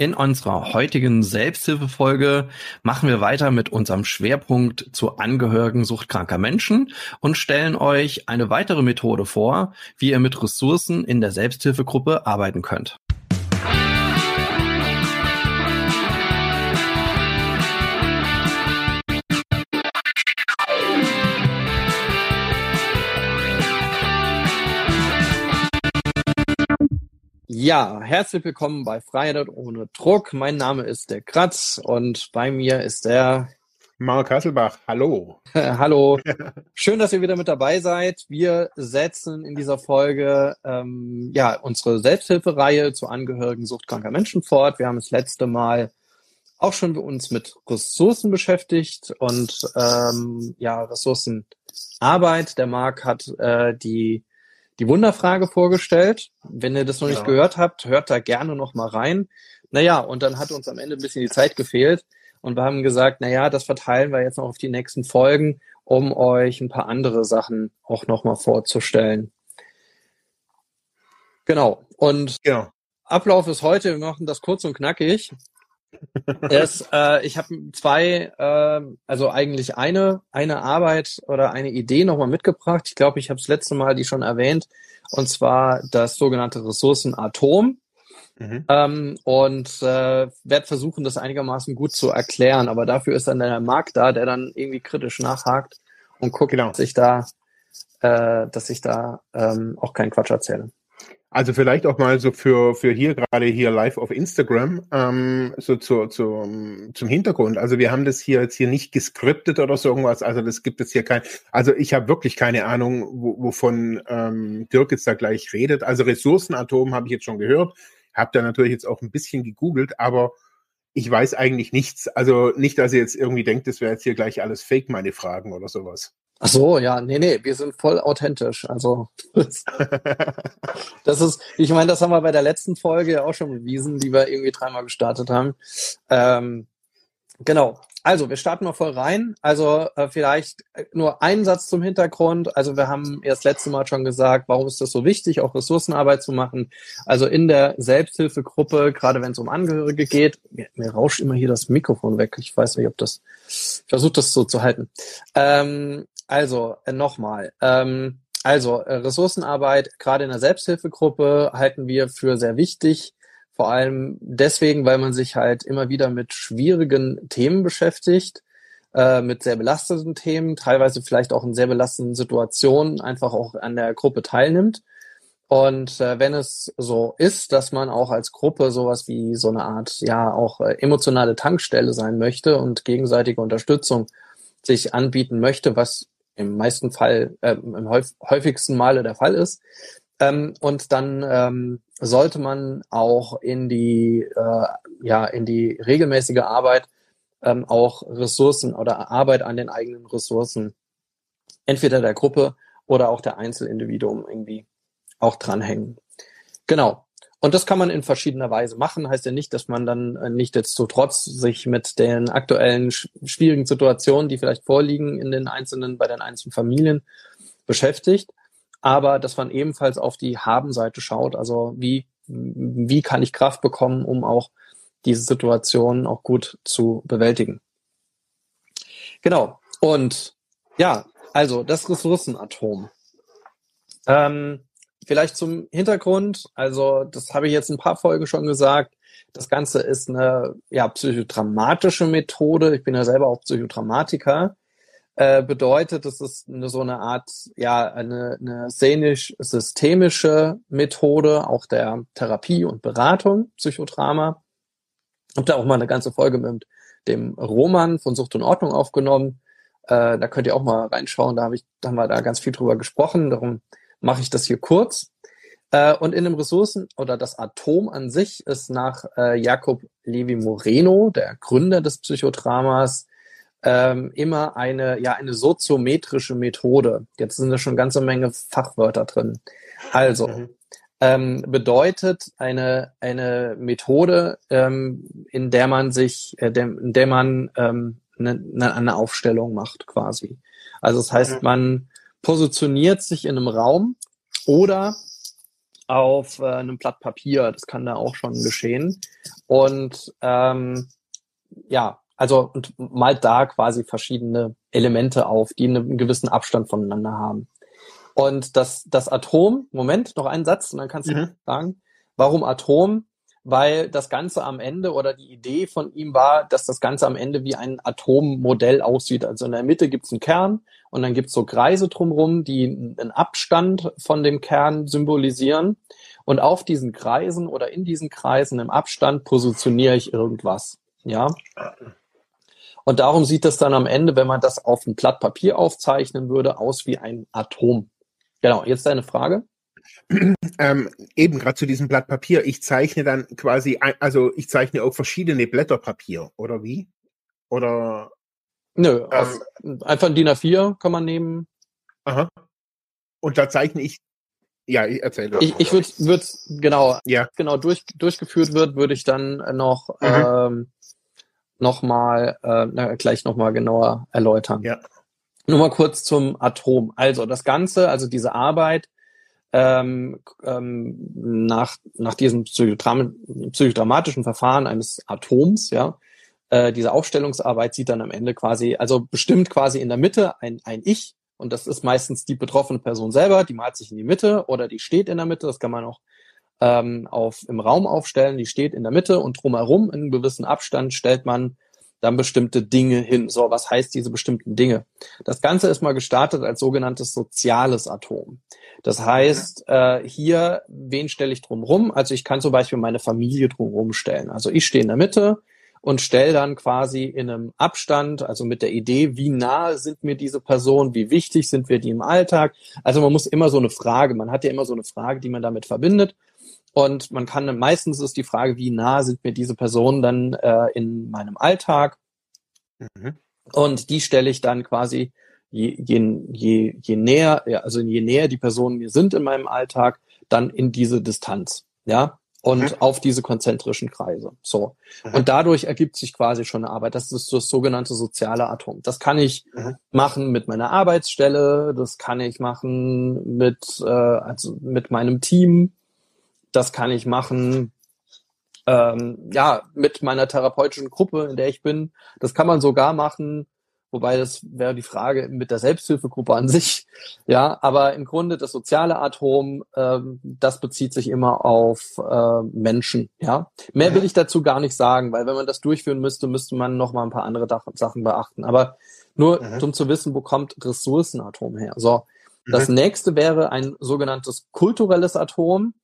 In unserer heutigen Selbsthilfefolge machen wir weiter mit unserem Schwerpunkt zu Angehörigen suchtkranker Menschen und stellen euch eine weitere Methode vor, wie ihr mit Ressourcen in der Selbsthilfegruppe arbeiten könnt. Ja, herzlich willkommen bei Freiheit ohne Druck. Mein Name ist der Kratz und bei mir ist der Mark Hasselbach. Hallo. Hallo. Schön, dass ihr wieder mit dabei seid. Wir setzen in dieser Folge ähm, ja unsere Selbsthilfereihe zu Angehörigen suchtkranker Menschen fort. Wir haben das letzte Mal auch schon uns mit Ressourcen beschäftigt und ähm, ja Ressourcenarbeit. Der Marc hat äh, die die Wunderfrage vorgestellt. Wenn ihr das noch nicht gehört habt, hört da gerne noch mal rein. Naja, und dann hat uns am Ende ein bisschen die Zeit gefehlt und wir haben gesagt, naja, das verteilen wir jetzt noch auf die nächsten Folgen, um euch ein paar andere Sachen auch noch mal vorzustellen. Genau. Und genau. Ablauf ist heute, wir machen das kurz und knackig es, äh, ich habe zwei, äh, also eigentlich eine, eine Arbeit oder eine Idee nochmal mitgebracht. Ich glaube, ich habe das letzte Mal die schon erwähnt, und zwar das sogenannte Ressourcenatom. Mhm. Ähm, und äh, werde versuchen, das einigermaßen gut zu erklären. Aber dafür ist dann der Markt da, der dann irgendwie kritisch nachhakt und guckt, genau. dass ich da, äh, dass ich da ähm, auch keinen Quatsch erzähle. Also vielleicht auch mal so für, für hier gerade hier live auf Instagram, ähm, so zu, zu, zum Hintergrund. Also wir haben das hier jetzt hier nicht geskriptet oder so irgendwas. Also das gibt es hier kein. Also ich habe wirklich keine Ahnung, wo, wovon ähm, Dirk jetzt da gleich redet. Also Ressourcenatom habe ich jetzt schon gehört. Habe da natürlich jetzt auch ein bisschen gegoogelt, aber ich weiß eigentlich nichts. Also nicht, dass ihr jetzt irgendwie denkt, das wäre jetzt hier gleich alles Fake, meine Fragen oder sowas. Ach so, ja, nee, nee, wir sind voll authentisch. Also das ist, ich meine, das haben wir bei der letzten Folge ja auch schon bewiesen, die wir irgendwie dreimal gestartet haben. Ähm, genau. Also, wir starten mal voll rein. Also äh, vielleicht nur einen Satz zum Hintergrund. Also wir haben erst letzte Mal schon gesagt, warum ist das so wichtig, auch Ressourcenarbeit zu machen. Also in der Selbsthilfegruppe, gerade wenn es um Angehörige geht, mir, mir, rauscht immer hier das Mikrofon weg. Ich weiß nicht, ob das, ich versuche das so zu halten. Ähm, also, äh, nochmal. Ähm, also, äh, Ressourcenarbeit, gerade in der Selbsthilfegruppe, halten wir für sehr wichtig. Vor allem deswegen, weil man sich halt immer wieder mit schwierigen Themen beschäftigt, äh, mit sehr belasteten Themen, teilweise vielleicht auch in sehr belastenden Situationen einfach auch an der Gruppe teilnimmt. Und äh, wenn es so ist, dass man auch als Gruppe sowas wie so eine Art, ja, auch äh, emotionale Tankstelle sein möchte und gegenseitige Unterstützung sich anbieten möchte, was im meisten Fall, äh, im häufigsten Male der Fall ist. Ähm, und dann ähm, sollte man auch in die, äh, ja, in die regelmäßige Arbeit ähm, auch Ressourcen oder Arbeit an den eigenen Ressourcen entweder der Gruppe oder auch der Einzelindividuum irgendwie auch dranhängen. Genau. Und das kann man in verschiedener Weise machen. Heißt ja nicht, dass man dann äh, nicht jetzt so trotz sich mit den aktuellen schwierigen Situationen, die vielleicht vorliegen in den einzelnen, bei den einzelnen Familien beschäftigt. Aber dass man ebenfalls auf die Haben-Seite schaut. Also wie, wie kann ich Kraft bekommen, um auch diese Situation auch gut zu bewältigen. Genau. Und ja, also das Ressourcenatom. Ähm, Vielleicht zum Hintergrund, also das habe ich jetzt ein paar Folgen schon gesagt. Das Ganze ist eine ja, psychodramatische Methode. Ich bin ja selber auch Psychodramatiker. Äh, bedeutet, es ist eine, so eine Art, ja, eine, eine szenisch-systemische Methode, auch der Therapie und Beratung, Psychodrama. Hab da auch mal eine ganze Folge mit dem Roman von Sucht und Ordnung aufgenommen. Äh, da könnt ihr auch mal reinschauen. Da, hab ich, da haben wir da ganz viel drüber gesprochen. Darum mache ich das hier kurz. Äh, und in dem Ressourcen oder das Atom an sich ist nach äh, Jakob Levi Moreno, der Gründer des Psychodramas, ähm, immer eine, ja, eine soziometrische Methode. Jetzt sind da schon ganze Menge Fachwörter drin. Also, mhm. ähm, bedeutet eine, eine Methode, ähm, in der man sich, äh, der, in der man ähm, eine, eine Aufstellung macht quasi. Also das heißt, mhm. man positioniert sich in einem Raum oder auf äh, einem Blatt Papier. Das kann da auch schon geschehen. Und ähm, ja, also und malt da quasi verschiedene Elemente auf, die einen gewissen Abstand voneinander haben. Und das, das Atom, Moment, noch einen Satz und dann kannst du mhm. sagen, warum Atom? Weil das Ganze am Ende oder die Idee von ihm war, dass das Ganze am Ende wie ein Atommodell aussieht. Also in der Mitte gibt's einen Kern und dann gibt's so Kreise drumherum, die einen Abstand von dem Kern symbolisieren. Und auf diesen Kreisen oder in diesen Kreisen im Abstand positioniere ich irgendwas. Ja. Und darum sieht es dann am Ende, wenn man das auf ein Blatt Papier aufzeichnen würde, aus wie ein Atom. Genau, jetzt deine Frage. Ähm, eben gerade zu diesem Blatt Papier. Ich zeichne dann quasi, also ich zeichne auch verschiedene Blätter Papier, oder wie? Oder? Nö, ähm, einfach ein DIN A4 kann man nehmen. Aha. Und da zeichne ich, ja, ich erzähle. Ich, ich würde, würd, genau, ja. genau durch, durchgeführt wird, würde ich dann noch, mhm. ähm, noch mal, äh, gleich noch mal genauer erläutern. Ja. Nur mal kurz zum Atom. Also das Ganze, also diese Arbeit ähm, ähm, nach, nach diesem psychodram psychodramatischen Verfahren eines Atoms, ja, äh, diese Aufstellungsarbeit sieht dann am Ende quasi, also bestimmt quasi in der Mitte ein, ein Ich, und das ist meistens die betroffene Person selber, die malt sich in die Mitte oder die steht in der Mitte, das kann man auch ähm, auf, im Raum aufstellen, die steht in der Mitte und drumherum in einem gewissen Abstand stellt man dann bestimmte Dinge hin. So, was heißt diese bestimmten Dinge? Das Ganze ist mal gestartet als sogenanntes soziales Atom. Das heißt, äh, hier, wen stelle ich drumrum? Also ich kann zum Beispiel meine Familie drumrum stellen. Also ich stehe in der Mitte und stelle dann quasi in einem Abstand, also mit der Idee, wie nahe sind mir diese Personen, wie wichtig sind wir die im Alltag. Also man muss immer so eine Frage, man hat ja immer so eine Frage, die man damit verbindet. Und man kann meistens ist die Frage, wie nah sind mir diese Personen dann äh, in meinem Alltag? Mhm. Und die stelle ich dann quasi je, je, je, je näher, also je näher die Personen mir sind in meinem Alltag, dann in diese Distanz, ja, und mhm. auf diese konzentrischen Kreise. So. Mhm. Und dadurch ergibt sich quasi schon eine Arbeit. Das ist das sogenannte soziale Atom. Das kann ich mhm. machen mit meiner Arbeitsstelle, das kann ich machen mit, äh, also mit meinem Team, das kann ich machen ähm, ja mit meiner therapeutischen Gruppe, in der ich bin. Das kann man sogar machen, wobei das wäre die Frage mit der Selbsthilfegruppe an sich. Ja, aber im Grunde das soziale Atom, ähm, das bezieht sich immer auf äh, Menschen. Ja, mehr will ich dazu gar nicht sagen, weil wenn man das durchführen müsste, müsste man noch mal ein paar andere Sachen beachten. Aber nur mhm. um zu wissen, wo kommt Ressourcenatom her. So, das mhm. nächste wäre ein sogenanntes kulturelles Atom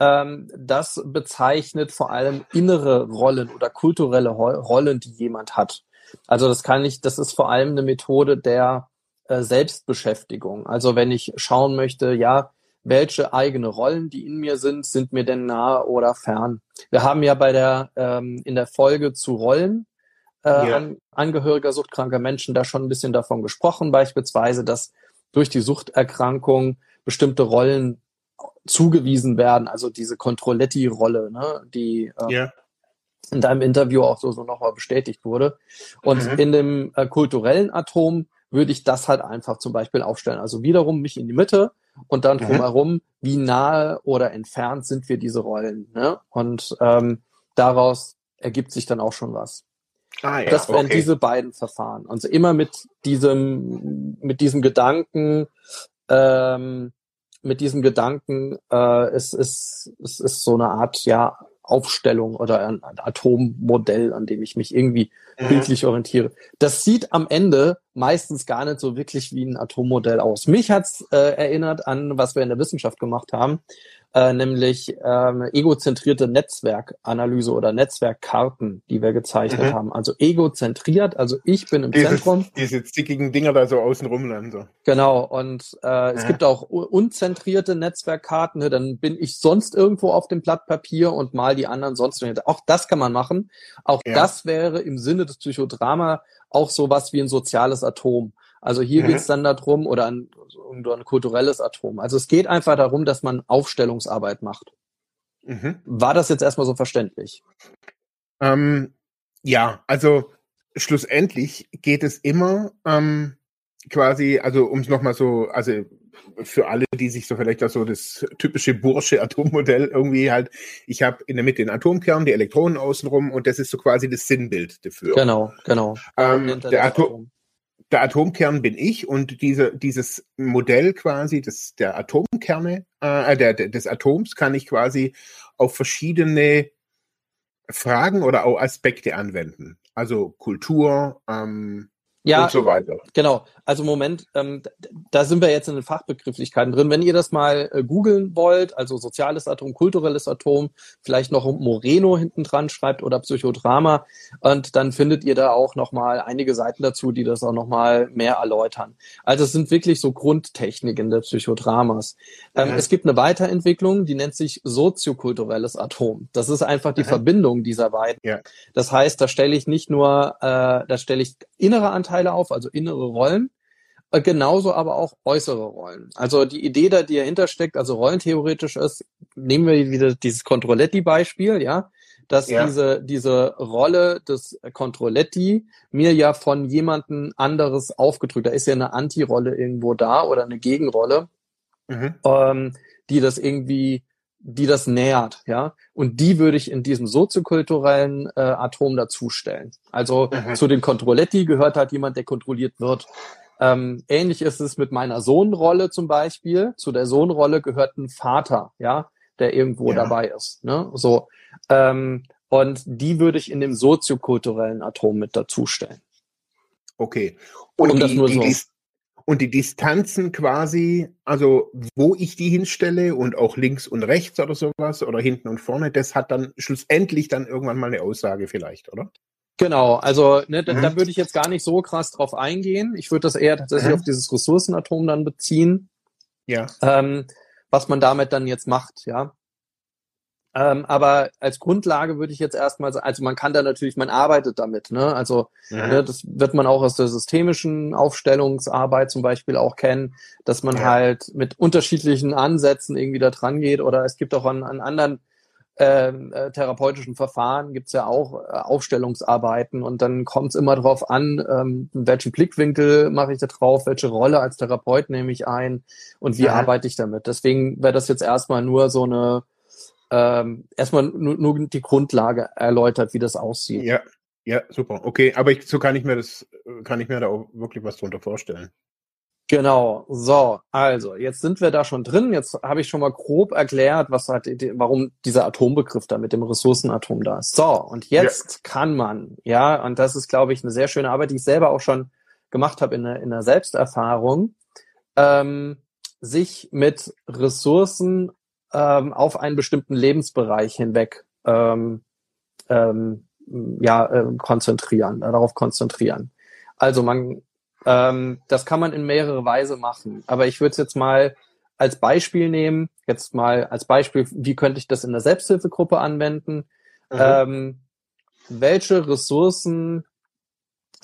ähm, das bezeichnet vor allem innere Rollen oder kulturelle Rollen, die jemand hat. Also das kann ich, das ist vor allem eine Methode der äh, Selbstbeschäftigung. Also wenn ich schauen möchte, ja, welche eigene Rollen, die in mir sind, sind mir denn nah oder fern. Wir haben ja bei der ähm, in der Folge zu Rollen äh, ja. an, Angehöriger suchtkranker Menschen da schon ein bisschen davon gesprochen, beispielsweise, dass durch die Suchterkrankung bestimmte Rollen zugewiesen werden, also diese Controletti-Rolle, ne, die äh, yeah. in deinem Interview auch so, so nochmal bestätigt wurde. Und mhm. in dem äh, kulturellen Atom würde ich das halt einfach zum Beispiel aufstellen. Also wiederum mich in die Mitte und dann mhm. drumherum, wie nahe oder entfernt sind wir diese Rollen. Ne? Und ähm, daraus ergibt sich dann auch schon was. Ah, ja, das wären okay. diese beiden Verfahren. Also immer mit diesem, mit diesem Gedanken, ähm, mit diesem Gedanken, äh, es, ist, es ist so eine Art ja Aufstellung oder ein, ein Atommodell, an dem ich mich irgendwie mhm. bildlich orientiere. Das sieht am Ende meistens gar nicht so wirklich wie ein Atommodell aus. Mich hat's äh, erinnert an, was wir in der Wissenschaft gemacht haben, äh, nämlich ähm, egozentrierte Netzwerkanalyse oder Netzwerkkarten, die wir gezeichnet mhm. haben. Also egozentriert, also ich bin im Dieses, Zentrum. Diese zickigen Dinger da so außen rum So. Genau, und äh, ja. es gibt auch unzentrierte Netzwerkkarten, ne, dann bin ich sonst irgendwo auf dem Blatt Papier und mal die anderen sonst. Auch das kann man machen. Auch ja. das wäre im Sinne des Psychodrama auch sowas wie ein soziales Atom. Also hier mhm. geht es dann darum, oder ein, ein kulturelles Atom. Also es geht einfach darum, dass man Aufstellungsarbeit macht. Mhm. War das jetzt erstmal so verständlich? Ähm, ja, also schlussendlich geht es immer ähm, quasi, also um es nochmal so, also für alle, die sich so vielleicht auch so das typische Bursche Atommodell irgendwie halt, ich habe in der Mitte den Atomkern, die Elektronen außenrum und das ist so quasi das Sinnbild dafür. Genau, genau. Ähm, der, Atom, der Atomkern bin ich und diese, dieses Modell quasi des, der Atomkerne, äh, der, des Atoms kann ich quasi auf verschiedene Fragen oder auch Aspekte anwenden. Also Kultur, ähm, ja, und so weiter. Genau. Also Moment, ähm, da sind wir jetzt in den Fachbegrifflichkeiten drin. Wenn ihr das mal äh, googeln wollt, also soziales Atom, kulturelles Atom, vielleicht noch Moreno hinten dran schreibt oder Psychodrama, und dann findet ihr da auch noch mal einige Seiten dazu, die das auch noch mal mehr erläutern. Also es sind wirklich so Grundtechniken der Psychodramas. Ähm, mhm. Es gibt eine Weiterentwicklung, die nennt sich soziokulturelles Atom. Das ist einfach die mhm. Verbindung dieser beiden. Ja. Das heißt, da stelle ich nicht nur, äh, da stelle ich innere Anteile Anteile auf, also innere Rollen, äh, genauso aber auch äußere Rollen. Also die Idee, da die dahinter steckt, also rollentheoretisch ist, nehmen wir wieder dieses Controletti-Beispiel, ja, dass ja. diese, diese Rolle des Controletti mir ja von jemanden anderes aufgedrückt, da ist ja eine Anti-Rolle irgendwo da oder eine Gegenrolle, mhm. ähm, die das irgendwie die das nähert, ja. Und die würde ich in diesem soziokulturellen äh, Atom dazustellen. Also mhm. zu den Controletti gehört halt jemand, der kontrolliert wird. Ähm, ähnlich ist es mit meiner Sohnrolle zum Beispiel. Zu der Sohnrolle gehört ein Vater, ja, der irgendwo ja. dabei ist. Ne? So. Ähm, und die würde ich in dem soziokulturellen Atom mit dazustellen. Okay. Und um die, das nur so. Die, und die Distanzen quasi, also wo ich die hinstelle und auch links und rechts oder sowas oder hinten und vorne, das hat dann schlussendlich dann irgendwann mal eine Aussage vielleicht, oder? Genau, also ne, da, mhm. da würde ich jetzt gar nicht so krass drauf eingehen. Ich würde das eher tatsächlich mhm. auf dieses Ressourcenatom dann beziehen. Ja. Ähm, was man damit dann jetzt macht, ja. Ähm, aber als Grundlage würde ich jetzt erstmal sagen, also man kann da natürlich, man arbeitet damit, ne? Also ja. ne, das wird man auch aus der systemischen Aufstellungsarbeit zum Beispiel auch kennen, dass man ja. halt mit unterschiedlichen Ansätzen irgendwie da dran geht. Oder es gibt auch an, an anderen ähm, äh, therapeutischen Verfahren gibt's ja auch äh, Aufstellungsarbeiten und dann kommt es immer darauf an, ähm, welchen Blickwinkel mache ich da drauf, welche Rolle als Therapeut nehme ich ein und wie ja. arbeite ich damit. Deswegen wäre das jetzt erstmal nur so eine ähm, erstmal nur, nur die Grundlage erläutert, wie das aussieht. Ja, ja, super. Okay, aber ich, so kann ich mir das, kann ich mir da auch wirklich was drunter vorstellen. Genau, so, also, jetzt sind wir da schon drin. Jetzt habe ich schon mal grob erklärt, was hat, warum dieser Atombegriff da mit dem Ressourcenatom da ist. So, und jetzt ja. kann man, ja, und das ist, glaube ich, eine sehr schöne Arbeit, die ich selber auch schon gemacht habe in der, in der Selbsterfahrung, ähm, sich mit Ressourcen ähm, auf einen bestimmten Lebensbereich hinweg ähm, ähm, ja, äh, konzentrieren, äh, darauf konzentrieren. Also man, ähm, das kann man in mehrere Weise machen. Aber ich würde es jetzt mal als Beispiel nehmen, jetzt mal als Beispiel, wie könnte ich das in der Selbsthilfegruppe anwenden? Mhm. Ähm, welche Ressourcen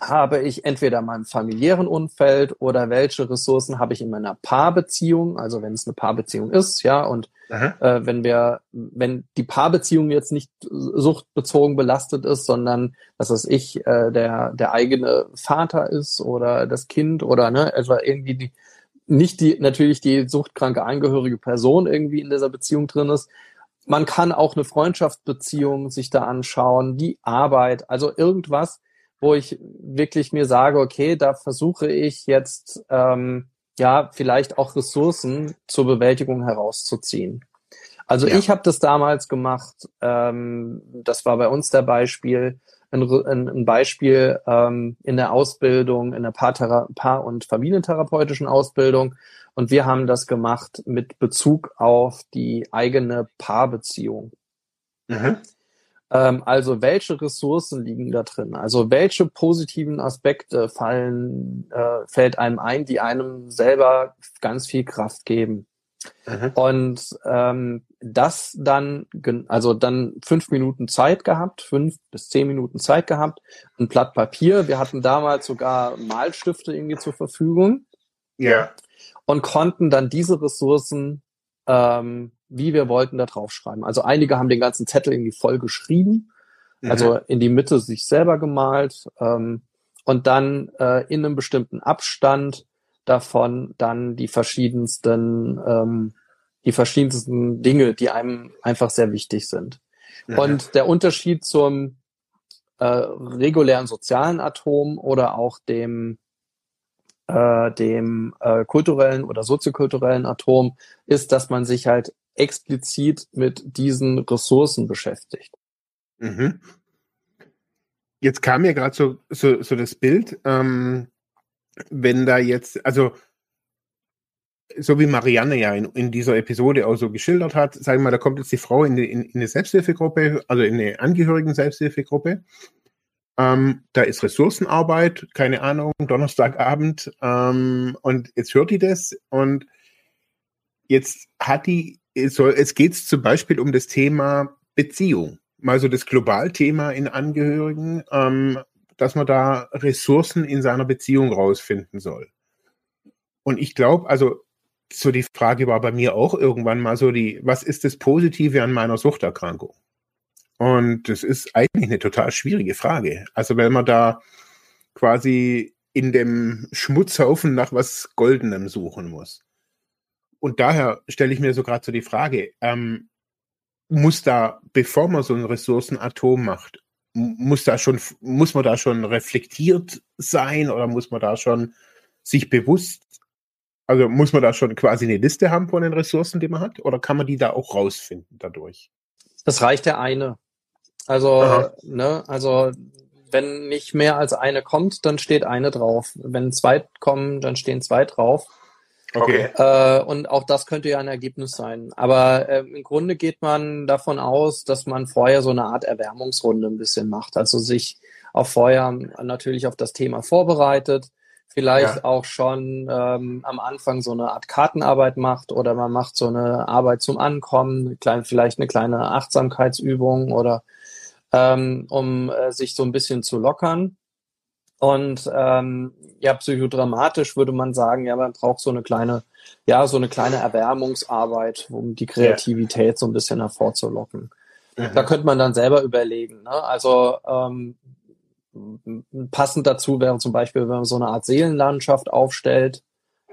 habe ich entweder in meinem familiären Umfeld oder welche Ressourcen habe ich in meiner Paarbeziehung, also wenn es eine Paarbeziehung ist, ja, und äh, wenn wir, wenn die Paarbeziehung jetzt nicht suchtbezogen belastet ist, sondern dass es ich äh, der der eigene Vater ist oder das Kind oder ne, etwa irgendwie die nicht die natürlich die suchtkranke angehörige Person irgendwie in dieser Beziehung drin ist. Man kann auch eine Freundschaftsbeziehung sich da anschauen, die Arbeit, also irgendwas, wo ich wirklich mir sage, okay, da versuche ich jetzt ähm, ja vielleicht auch Ressourcen zur Bewältigung herauszuziehen. Also ja. ich habe das damals gemacht, ähm, das war bei uns der Beispiel, ein, ein Beispiel ähm, in der Ausbildung, in der Paar-, Paar und Familientherapeutischen Ausbildung. Und wir haben das gemacht mit Bezug auf die eigene Paarbeziehung. Mhm. Ähm, also welche Ressourcen liegen da drin? Also welche positiven Aspekte fallen, äh, fällt einem ein, die einem selber ganz viel Kraft geben? Mhm. Und ähm, das dann, also dann fünf Minuten Zeit gehabt, fünf bis zehn Minuten Zeit gehabt, ein Blatt Papier. Wir hatten damals sogar Malstifte irgendwie zur Verfügung. Ja. Und konnten dann diese Ressourcen ähm, wie wir wollten, da drauf schreiben. Also einige haben den ganzen Zettel irgendwie voll geschrieben, mhm. also in die Mitte sich selber gemalt ähm, und dann äh, in einem bestimmten Abstand davon dann die verschiedensten, ähm, die verschiedensten Dinge, die einem einfach sehr wichtig sind. Mhm. Und der Unterschied zum äh, regulären sozialen Atom oder auch dem äh, dem äh, kulturellen oder soziokulturellen Atom ist, dass man sich halt explizit mit diesen Ressourcen beschäftigt. Mhm. Jetzt kam mir gerade so, so, so das Bild, ähm, wenn da jetzt, also so wie Marianne ja in, in dieser Episode auch so geschildert hat, sagen wir mal, da kommt jetzt die Frau in, die, in, in eine Selbsthilfegruppe, also in eine Angehörigen-Selbsthilfegruppe. Ähm, da ist Ressourcenarbeit, keine Ahnung, Donnerstagabend. Ähm, und jetzt hört die das und jetzt hat die, es geht zum Beispiel um das Thema Beziehung. Mal so das Globalthema in Angehörigen, ähm, dass man da Ressourcen in seiner Beziehung rausfinden soll. Und ich glaube, also so die Frage war bei mir auch irgendwann mal so die, was ist das Positive an meiner Suchterkrankung? Und das ist eigentlich eine total schwierige Frage. Also wenn man da quasi in dem Schmutzhaufen nach was Goldenem suchen muss. Und daher stelle ich mir so gerade so die Frage, ähm, muss da, bevor man so ein Ressourcenatom macht, muss da schon, muss man da schon reflektiert sein oder muss man da schon sich bewusst, also muss man da schon quasi eine Liste haben von den Ressourcen, die man hat, oder kann man die da auch rausfinden dadurch? Das reicht der eine. Also, ne, also wenn nicht mehr als eine kommt, dann steht eine drauf. Wenn zwei kommen, dann stehen zwei drauf. Okay. Äh, und auch das könnte ja ein Ergebnis sein. Aber äh, im Grunde geht man davon aus, dass man vorher so eine Art Erwärmungsrunde ein bisschen macht. Also sich auch vorher natürlich auf das Thema vorbereitet, vielleicht ja. auch schon ähm, am Anfang so eine Art Kartenarbeit macht oder man macht so eine Arbeit zum Ankommen, klein, vielleicht eine kleine Achtsamkeitsübung oder ähm, um äh, sich so ein bisschen zu lockern. Und ähm, ja, psychodramatisch würde man sagen, ja, man braucht so eine kleine, ja, so eine kleine Erwärmungsarbeit, um die Kreativität so ein bisschen hervorzulocken. Mhm. Da könnte man dann selber überlegen. Ne? Also ähm, passend dazu wäre zum Beispiel, wenn man so eine Art Seelenlandschaft aufstellt.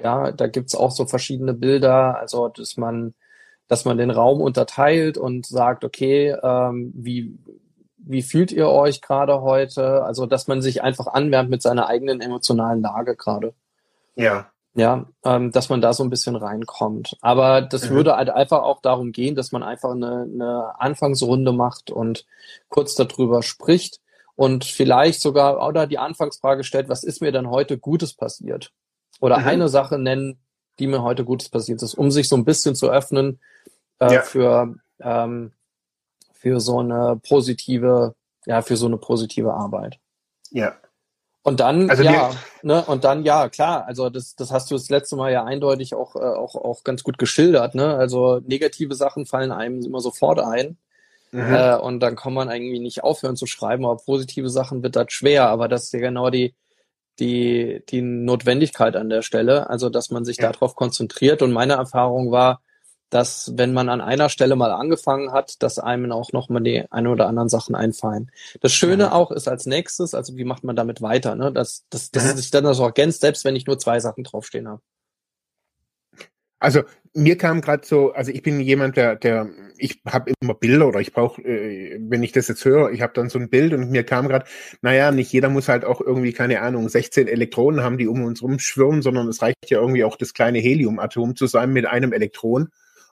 Ja, da gibt's auch so verschiedene Bilder, also dass man, dass man den Raum unterteilt und sagt, okay, ähm, wie wie fühlt ihr euch gerade heute? Also, dass man sich einfach anwärmt mit seiner eigenen emotionalen Lage gerade. Ja. Ja, ähm, dass man da so ein bisschen reinkommt. Aber das mhm. würde halt einfach auch darum gehen, dass man einfach eine, eine Anfangsrunde macht und kurz darüber spricht und vielleicht sogar oder die Anfangsfrage stellt, was ist mir denn heute Gutes passiert? Oder mhm. eine Sache nennen, die mir heute Gutes passiert ist, um sich so ein bisschen zu öffnen äh, ja. für ähm, für so eine positive, ja, für so eine positive Arbeit. Ja. Und dann, also ja, ne, und dann, ja, klar, also das, das hast du das letzte Mal ja eindeutig auch, äh, auch, auch ganz gut geschildert, ne? Also negative Sachen fallen einem immer sofort ein. Mhm. Äh, und dann kann man irgendwie nicht aufhören zu schreiben, aber positive Sachen wird das schwer, aber das ist ja genau die, die, die Notwendigkeit an der Stelle, also dass man sich ja. darauf konzentriert. Und meine Erfahrung war, dass wenn man an einer Stelle mal angefangen hat, dass einem auch noch mal die ein oder anderen Sachen einfallen. Das Schöne ja. auch ist als nächstes, also wie macht man damit weiter, ne? Dass, dass, dass ja. sich dann das auch ergänzt, selbst wenn ich nur zwei Sachen draufstehen habe. Also mir kam gerade so, also ich bin jemand, der, der, ich habe immer Bilder oder ich brauche, äh, wenn ich das jetzt höre, ich habe dann so ein Bild und mir kam gerade, naja, nicht jeder muss halt auch irgendwie, keine Ahnung, 16 Elektronen haben, die um uns rumschwirren, sondern es reicht ja irgendwie auch das kleine Heliumatom zu sein mit einem Elektron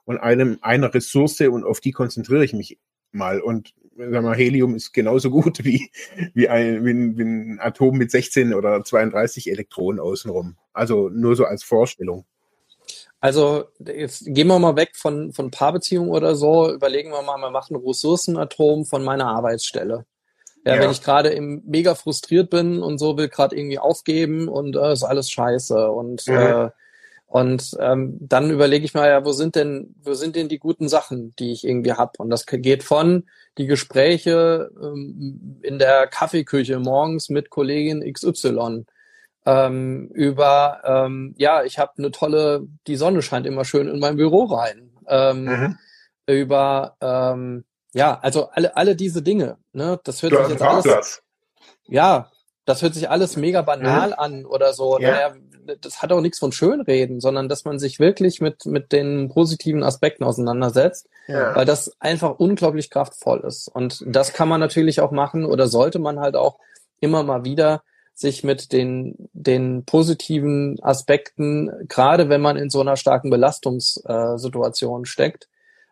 und einem, einer Ressource und auf die konzentriere ich mich mal. Und sag mal, Helium ist genauso gut wie, wie, ein, wie, ein, wie ein Atom mit 16 oder 32 Elektronen außenrum. Also nur so als Vorstellung. Also jetzt gehen wir mal weg von, von Paarbeziehungen oder so, überlegen wir mal, wir machen ein Ressourcenatom von meiner Arbeitsstelle. Ja, ja. wenn ich gerade mega frustriert bin und so will gerade irgendwie aufgeben und äh, ist alles scheiße und mhm. äh, und ähm, dann überlege ich mal, ja, wo sind denn, wo sind denn die guten Sachen, die ich irgendwie hab? Und das geht von die Gespräche ähm, in der Kaffeeküche morgens mit Kollegin XY ähm, über, ähm, ja, ich habe eine tolle, die Sonne scheint immer schön in mein Büro rein. Ähm, mhm. Über, ähm, ja, also alle, alle diese Dinge. Ne, das hört sich jetzt alles. Ja, das hört sich alles mega banal mhm. an oder so. Ja. Naja, das hat auch nichts von Schönreden, sondern dass man sich wirklich mit, mit den positiven Aspekten auseinandersetzt, ja. weil das einfach unglaublich kraftvoll ist. Und das kann man natürlich auch machen oder sollte man halt auch immer mal wieder sich mit den, den positiven Aspekten, gerade wenn man in so einer starken Belastungssituation steckt,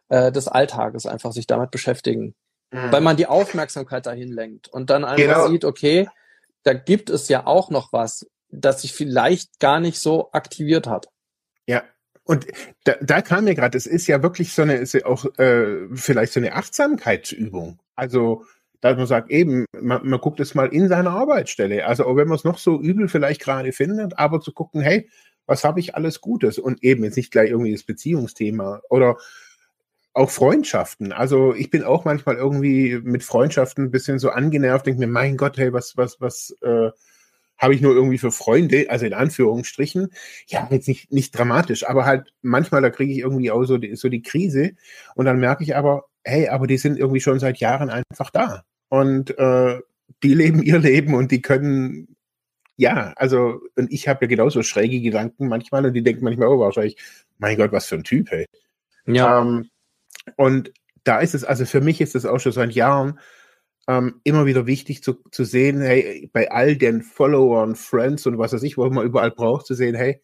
äh, des Alltages einfach sich damit beschäftigen. Mhm. Weil man die Aufmerksamkeit dahin lenkt und dann einfach genau. sieht, okay, da gibt es ja auch noch was, das sich vielleicht gar nicht so aktiviert hat. Ja, und da, da kam mir gerade, es ist ja wirklich so eine, ist ja auch äh, vielleicht so eine Achtsamkeitsübung. Also dass man sagt, eben, man, man guckt es mal in seiner Arbeitsstelle. Also auch wenn man es noch so übel vielleicht gerade findet, aber zu gucken, hey, was habe ich alles Gutes? Und eben jetzt nicht gleich irgendwie das Beziehungsthema oder auch Freundschaften. Also ich bin auch manchmal irgendwie mit Freundschaften ein bisschen so angenervt, denke mir, mein Gott, hey, was, was, was äh, habe ich nur irgendwie für Freunde, also in Anführungsstrichen. Ja, jetzt nicht, nicht dramatisch, aber halt manchmal, da kriege ich irgendwie auch so die, so die Krise und dann merke ich aber, hey, aber die sind irgendwie schon seit Jahren einfach da. Und äh, die leben ihr Leben und die können, ja, also, und ich habe ja genauso schräge Gedanken manchmal und die denken manchmal, oh, wahrscheinlich, mein Gott, was für ein Typ, hey. Ja. Ähm, und da ist es, also für mich ist es auch schon seit Jahren ähm, immer wieder wichtig zu, zu sehen, hey, bei all den Followern, Friends und was weiß ich, was man überall braucht, zu sehen, hey,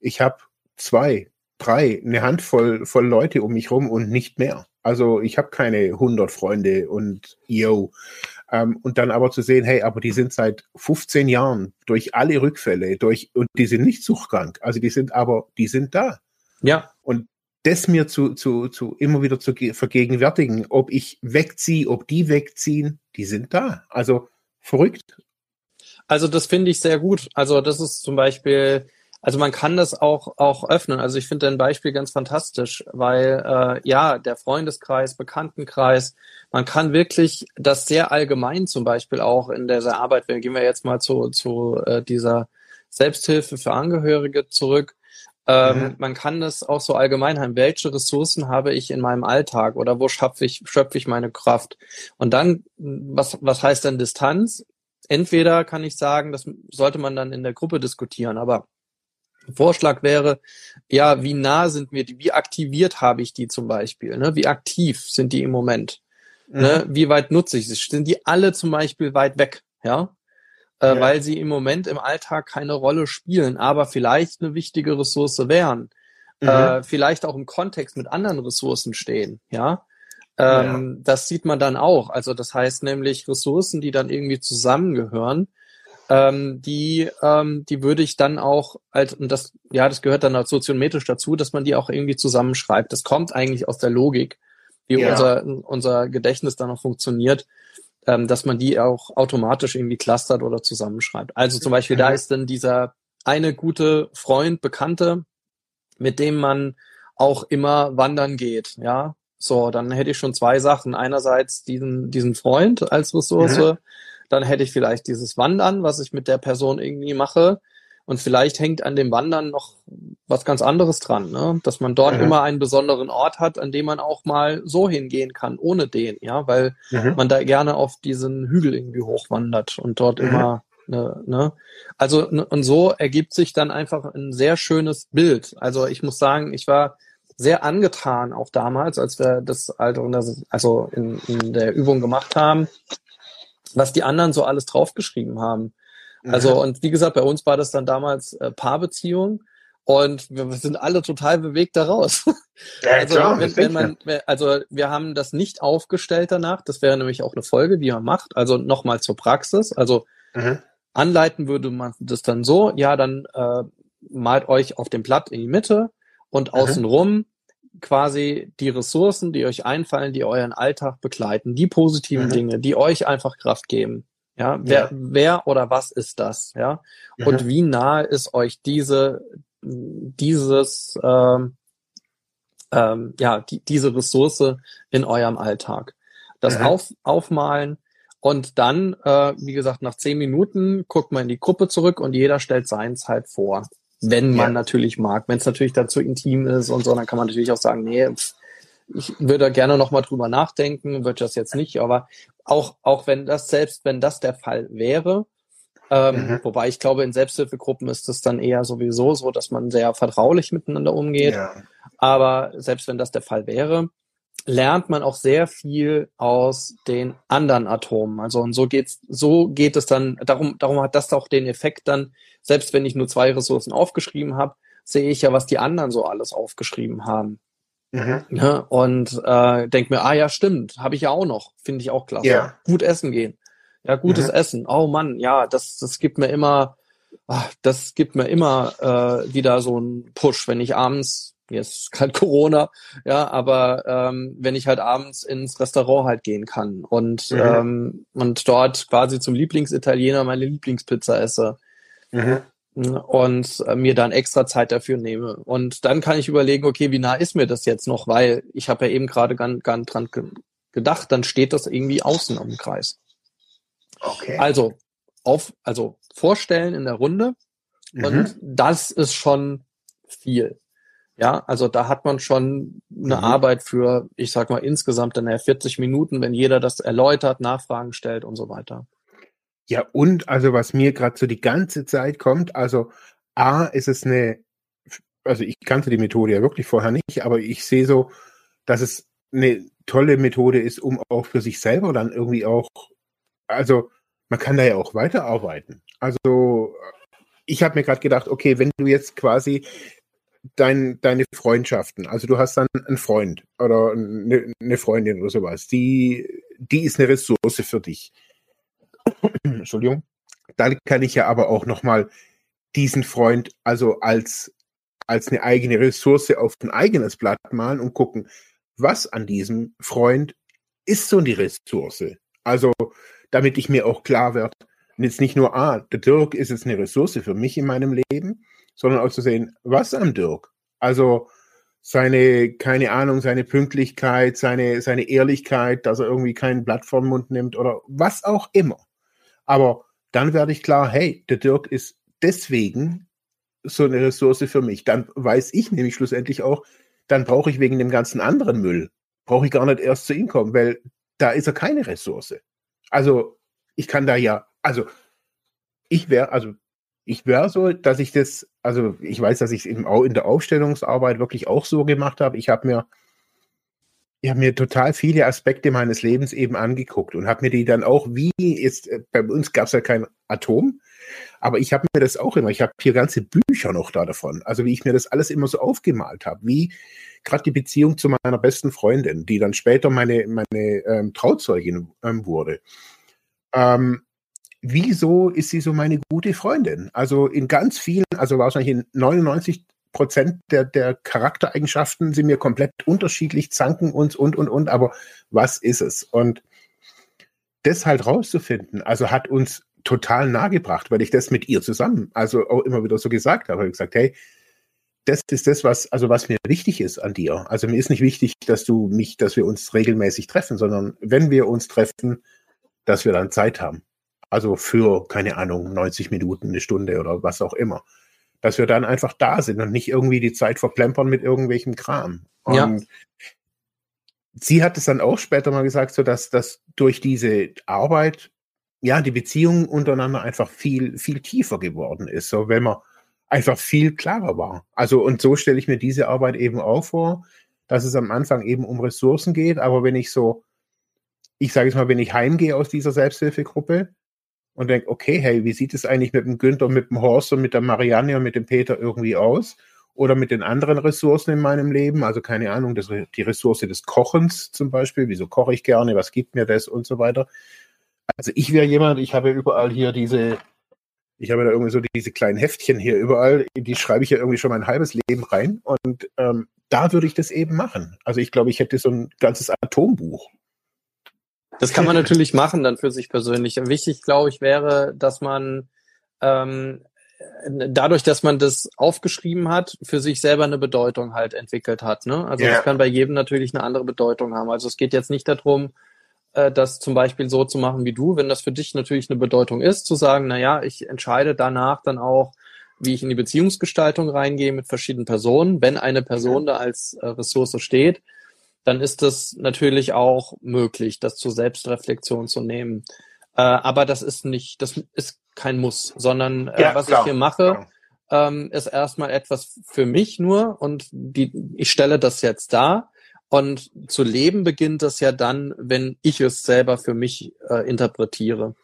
ich habe zwei, drei, eine Handvoll voll Leute um mich rum und nicht mehr. Also ich habe keine 100 Freunde und yo. Ähm, und dann aber zu sehen, hey, aber die sind seit 15 Jahren durch alle Rückfälle, durch und die sind nicht suchtkrank. Also die sind aber, die sind da. Ja. Und das mir zu, zu, zu immer wieder zu vergegenwärtigen, ob ich wegziehe, ob die wegziehen, die sind da. Also verrückt. Also das finde ich sehr gut. Also das ist zum Beispiel also man kann das auch, auch öffnen. Also ich finde dein Beispiel ganz fantastisch, weil äh, ja, der Freundeskreis, Bekanntenkreis, man kann wirklich das sehr allgemein zum Beispiel auch in dieser Arbeit, wir gehen wir jetzt mal zu, zu äh, dieser Selbsthilfe für Angehörige zurück. Ähm, mhm. Man kann das auch so allgemein haben. Welche Ressourcen habe ich in meinem Alltag oder wo schöpfe ich, schöpfe ich meine Kraft? Und dann, was, was heißt denn Distanz? Entweder kann ich sagen, das sollte man dann in der Gruppe diskutieren, aber Vorschlag wäre, ja, wie nah sind mir die, wie aktiviert habe ich die zum Beispiel, ne? wie aktiv sind die im Moment, ne? mhm. ne? wie weit nutze ich sie, sind die alle zum Beispiel weit weg, ja? Äh, ja. weil sie im Moment im Alltag keine Rolle spielen, aber vielleicht eine wichtige Ressource wären, mhm. äh, vielleicht auch im Kontext mit anderen Ressourcen stehen, ja? Ähm, ja. Das sieht man dann auch. Also das heißt nämlich Ressourcen, die dann irgendwie zusammengehören, ähm, die, ähm, die würde ich dann auch, als, und das, ja, das gehört dann soziometrisch dazu, dass man die auch irgendwie zusammenschreibt. Das kommt eigentlich aus der Logik, wie ja. unser, unser Gedächtnis dann auch funktioniert, ähm, dass man die auch automatisch irgendwie clustert oder zusammenschreibt. Also zum Beispiel, mhm. da ist dann dieser eine gute Freund, Bekannte, mit dem man auch immer wandern geht, ja. So, dann hätte ich schon zwei Sachen. Einerseits diesen, diesen Freund als Ressource, mhm dann hätte ich vielleicht dieses Wandern, was ich mit der Person irgendwie mache. Und vielleicht hängt an dem Wandern noch was ganz anderes dran, ne? dass man dort mhm. immer einen besonderen Ort hat, an dem man auch mal so hingehen kann, ohne den, ja, weil mhm. man da gerne auf diesen Hügel irgendwie hochwandert und dort mhm. immer, ne, ne? Also, und so ergibt sich dann einfach ein sehr schönes Bild. Also ich muss sagen, ich war sehr angetan, auch damals, als wir das also in, in der Übung gemacht haben, was die anderen so alles draufgeschrieben haben. Also, mhm. und wie gesagt, bei uns war das dann damals äh, Paarbeziehung und wir, sind alle total bewegt daraus. Ja, also, klar, wenn, wenn man, also wir haben das nicht aufgestellt danach, das wäre nämlich auch eine Folge, wie man macht. Also nochmal zur Praxis. Also mhm. anleiten würde man das dann so, ja, dann äh, malt euch auf dem Blatt in die Mitte und mhm. außenrum quasi die Ressourcen, die euch einfallen, die euren Alltag begleiten, die positiven mhm. Dinge, die euch einfach Kraft geben. Ja, wer, ja. wer oder was ist das? Ja, mhm. und wie nahe ist euch diese, dieses, ähm, ähm, ja, die, diese Ressource in eurem Alltag? Das mhm. auf, aufmalen und dann, äh, wie gesagt, nach zehn Minuten guckt man in die Gruppe zurück und jeder stellt seins halt vor wenn man ja. natürlich mag. Wenn es natürlich dazu intim ist und so, dann kann man natürlich auch sagen, nee, ich würde gerne noch mal drüber nachdenken, wird das jetzt nicht, aber auch, auch wenn das, selbst wenn das der Fall wäre, Ähm, mhm. Wobei ich glaube, in Selbsthilfegruppen ist es dann eher sowieso so, dass man sehr vertraulich miteinander umgeht. Ja. Aber selbst wenn das der Fall wäre, lernt man auch sehr viel aus den anderen Atomen. Also und so geht's, so geht es dann, darum, darum hat das auch den Effekt dann, selbst wenn ich nur zwei Ressourcen aufgeschrieben habe, sehe ich ja, was die anderen so alles aufgeschrieben haben. Mhm. Ja, und äh, denk mir, ah ja, stimmt, habe ich ja auch noch, finde ich auch klasse. Yeah. Gut essen gehen. Ja, gutes mhm. Essen. Oh Mann, ja, das, das gibt mir immer, ach, das gibt mir immer äh, wieder so einen Push, wenn ich abends, jetzt ist halt Corona, ja, aber ähm, wenn ich halt abends ins Restaurant halt gehen kann und mhm. ähm, und dort quasi zum Lieblingsitaliener meine Lieblingspizza esse. Mhm und äh, mir dann extra Zeit dafür nehme. Und dann kann ich überlegen, okay, wie nah ist mir das jetzt noch? Weil ich habe ja eben gerade ganz, ganz dran gedacht, dann steht das irgendwie außen am Kreis. Okay. Also auf, also vorstellen in der Runde mhm. und das ist schon viel. Ja, also da hat man schon eine mhm. Arbeit für, ich sag mal, insgesamt dann 40 Minuten, wenn jeder das erläutert, Nachfragen stellt und so weiter. Ja, und also was mir gerade so die ganze Zeit kommt, also A, ist es eine, also ich kannte die Methode ja wirklich vorher nicht, aber ich sehe so, dass es eine tolle Methode ist, um auch für sich selber dann irgendwie auch, also man kann da ja auch weiterarbeiten. Also ich habe mir gerade gedacht, okay, wenn du jetzt quasi dein, deine Freundschaften, also du hast dann einen Freund oder eine, eine Freundin oder sowas, die, die ist eine Ressource für dich Entschuldigung, dann kann ich ja aber auch nochmal diesen Freund also als, als eine eigene Ressource auf ein eigenes Blatt malen und gucken, was an diesem Freund ist so die Ressource. Also, damit ich mir auch klar werde, jetzt nicht nur, ah, der Dirk ist jetzt eine Ressource für mich in meinem Leben, sondern auch zu sehen, was am Dirk? Also, seine, keine Ahnung, seine Pünktlichkeit, seine, seine Ehrlichkeit, dass er irgendwie kein Blatt vom Mund nimmt oder was auch immer. Aber dann werde ich klar, hey, der Dirk ist deswegen so eine Ressource für mich. Dann weiß ich nämlich schlussendlich auch, dann brauche ich wegen dem ganzen anderen Müll, brauche ich gar nicht erst zu ihm kommen, weil da ist er keine Ressource. Also ich kann da ja, also ich wäre, also ich wäre so, dass ich das, also ich weiß, dass ich es eben auch in der Aufstellungsarbeit wirklich auch so gemacht habe. Ich habe mir ich habe mir total viele Aspekte meines Lebens eben angeguckt und habe mir die dann auch, wie ist, äh, bei uns gab es ja kein Atom, aber ich habe mir das auch immer, ich habe hier ganze Bücher noch da davon, also wie ich mir das alles immer so aufgemalt habe, wie gerade die Beziehung zu meiner besten Freundin, die dann später meine, meine ähm, Trauzeugin ähm, wurde. Ähm, wieso ist sie so meine gute Freundin? Also in ganz vielen, also wahrscheinlich in 99 Prozent der, der Charaktereigenschaften sind mir komplett unterschiedlich, zanken uns und, und, und, aber was ist es? Und das halt rauszufinden, also hat uns total nahe gebracht, weil ich das mit ihr zusammen, also auch immer wieder so gesagt habe, ich habe gesagt, hey, das ist das, was, also was mir wichtig ist an dir. Also mir ist nicht wichtig, dass du mich, dass wir uns regelmäßig treffen, sondern wenn wir uns treffen, dass wir dann Zeit haben. Also für, keine Ahnung, 90 Minuten, eine Stunde oder was auch immer dass wir dann einfach da sind und nicht irgendwie die Zeit verplempern mit irgendwelchem Kram. Und ja. sie hat es dann auch später mal gesagt, so dass, dass durch diese Arbeit ja die Beziehung untereinander einfach viel, viel tiefer geworden ist. So, wenn man einfach viel klarer war. Also, und so stelle ich mir diese Arbeit eben auch vor, dass es am Anfang eben um Ressourcen geht, aber wenn ich so, ich sage es mal, wenn ich heimgehe aus dieser Selbsthilfegruppe, und denke, okay, hey, wie sieht es eigentlich mit dem Günther, mit dem Horst und mit der Marianne und mit dem Peter irgendwie aus? Oder mit den anderen Ressourcen in meinem Leben, also keine Ahnung, das, die Ressource des Kochens zum Beispiel, wieso koche ich gerne, was gibt mir das und so weiter. Also ich wäre jemand, ich habe überall hier diese, ich habe da irgendwie so diese kleinen Heftchen hier überall, die schreibe ich ja irgendwie schon mein halbes Leben rein und ähm, da würde ich das eben machen. Also ich glaube, ich hätte so ein ganzes Atombuch das kann man natürlich machen dann für sich persönlich. Wichtig, glaube ich, wäre, dass man ähm, dadurch, dass man das aufgeschrieben hat, für sich selber eine Bedeutung halt entwickelt hat. Ne? Also yeah. das kann bei jedem natürlich eine andere Bedeutung haben. Also es geht jetzt nicht darum, äh, das zum Beispiel so zu machen wie du, wenn das für dich natürlich eine Bedeutung ist, zu sagen, na ja, ich entscheide danach dann auch, wie ich in die Beziehungsgestaltung reingehe mit verschiedenen Personen, wenn eine Person da als äh, Ressource steht dann ist es natürlich auch möglich, das zur Selbstreflexion zu nehmen. Äh, aber das ist nicht, das ist kein Muss, sondern äh, ja, was klar, ich hier mache, ähm, ist erstmal etwas für mich nur und die, ich stelle das jetzt da. Und zu leben beginnt das ja dann, wenn ich es selber für mich äh, interpretiere.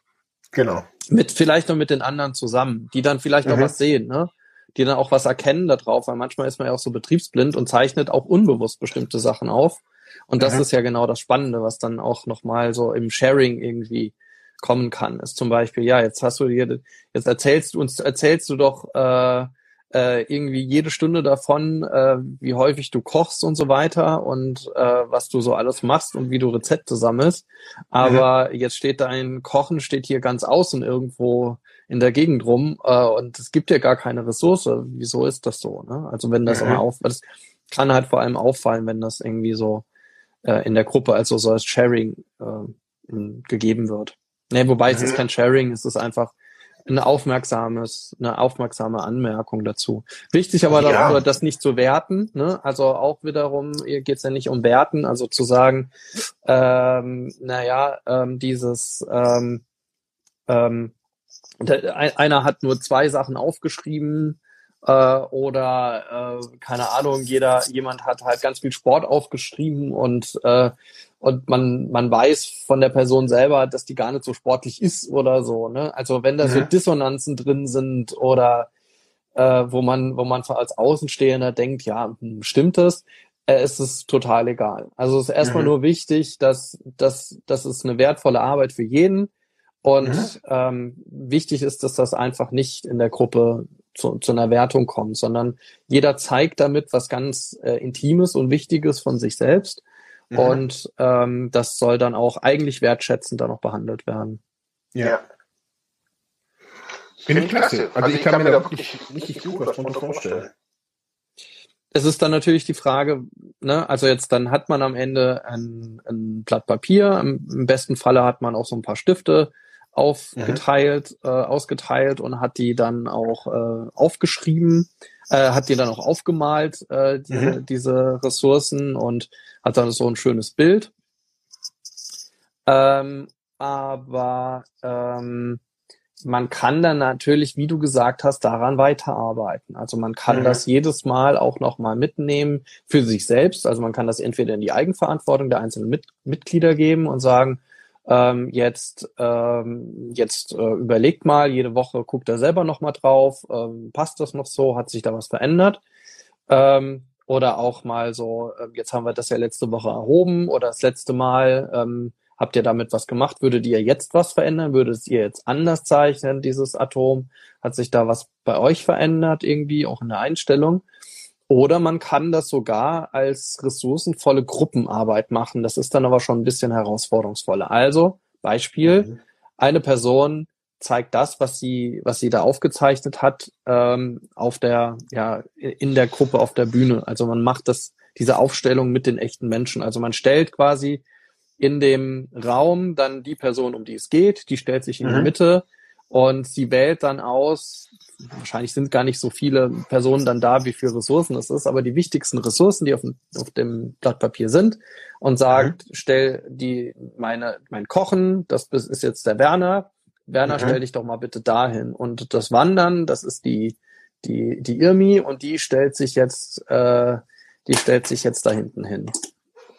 Genau. Mit vielleicht noch mit den anderen zusammen, die dann vielleicht mhm. auch was sehen, ne? Die dann auch was erkennen da drauf, weil manchmal ist man ja auch so betriebsblind und zeichnet auch unbewusst bestimmte Sachen auf. Und das mhm. ist ja genau das Spannende, was dann auch nochmal so im Sharing irgendwie kommen kann. Ist zum Beispiel, ja, jetzt hast du dir, jetzt erzählst du uns, erzählst du doch äh, äh, irgendwie jede Stunde davon, äh, wie häufig du kochst und so weiter und äh, was du so alles machst und wie du Rezepte sammelst. Aber mhm. jetzt steht dein Kochen steht hier ganz außen irgendwo in der Gegend rum äh, und es gibt ja gar keine Ressource. Wieso ist das so? Ne? Also wenn das mhm. immer auf, das kann halt vor allem auffallen, wenn das irgendwie so äh, in der Gruppe, also so als Sharing äh, gegeben wird. Nee, wobei es ist mhm. kein Sharing, es ist einfach ein aufmerksames, eine aufmerksame Anmerkung dazu. Wichtig aber ja. darüber, das nicht zu werten. Ne? Also auch wiederum geht es ja nicht um Werten, also zu sagen, ähm, naja, ähm, dieses ähm, ähm, einer hat nur zwei Sachen aufgeschrieben, äh, oder äh, keine Ahnung, jeder, jemand hat halt ganz viel Sport aufgeschrieben und äh, und man man weiß von der Person selber, dass die gar nicht so sportlich ist oder so. Ne? Also wenn da mhm. so Dissonanzen drin sind oder äh, wo man wo man als Außenstehender denkt, ja, hm, stimmt das? Äh, es ist total egal. Also es ist erstmal mhm. nur wichtig, dass, dass, dass es eine wertvolle Arbeit für jeden und mhm. ähm, wichtig ist, dass das einfach nicht in der Gruppe zu, zu einer Wertung kommt, sondern jeder zeigt damit was ganz äh, Intimes und Wichtiges von sich selbst. Mhm. Und ähm, das soll dann auch eigentlich wertschätzend dann noch behandelt werden. Ja. Finde ich klasse. Also, also ich kann, mir da wirklich richtig gut was drunter vorstellen. Es ist dann natürlich die Frage, ne, also jetzt dann hat man am Ende ein, ein Blatt Papier, im, im besten Falle hat man auch so ein paar Stifte, aufgeteilt, mhm. äh, ausgeteilt und hat die dann auch äh, aufgeschrieben, äh, hat die dann auch aufgemalt, äh, diese, mhm. diese Ressourcen und hat dann so ein schönes Bild. Ähm, aber ähm, man kann dann natürlich, wie du gesagt hast, daran weiterarbeiten. Also man kann mhm. das jedes Mal auch nochmal mitnehmen für sich selbst. Also man kann das entweder in die Eigenverantwortung der einzelnen Mit Mitglieder geben und sagen, ähm, jetzt ähm, jetzt äh, überlegt mal, jede Woche guckt er selber nochmal drauf, ähm, passt das noch so, hat sich da was verändert? Ähm, oder auch mal so, äh, jetzt haben wir das ja letzte Woche erhoben oder das letzte Mal ähm, habt ihr damit was gemacht? Würdet ihr jetzt was verändern? Würdet ihr jetzt anders zeichnen, dieses Atom? Hat sich da was bei euch verändert irgendwie, auch in der Einstellung? Oder man kann das sogar als ressourcenvolle Gruppenarbeit machen. Das ist dann aber schon ein bisschen herausforderungsvoller. Also, Beispiel, mhm. eine Person zeigt das, was sie, was sie da aufgezeichnet hat, ähm, auf der, ja, in der Gruppe auf der Bühne. Also man macht das, diese Aufstellung mit den echten Menschen. Also man stellt quasi in dem Raum dann die Person, um die es geht, die stellt sich in mhm. die Mitte und sie wählt dann aus, wahrscheinlich sind gar nicht so viele Personen dann da, wie viele Ressourcen es ist, aber die wichtigsten Ressourcen, die auf dem, auf dem Blatt Papier sind und sagt, mhm. stell die, meine, mein Kochen, das ist jetzt der Werner. Werner, mhm. stell dich doch mal bitte dahin. Und das Wandern, das ist die, die, die Irmi und die stellt sich jetzt, äh, die stellt sich jetzt da hinten hin.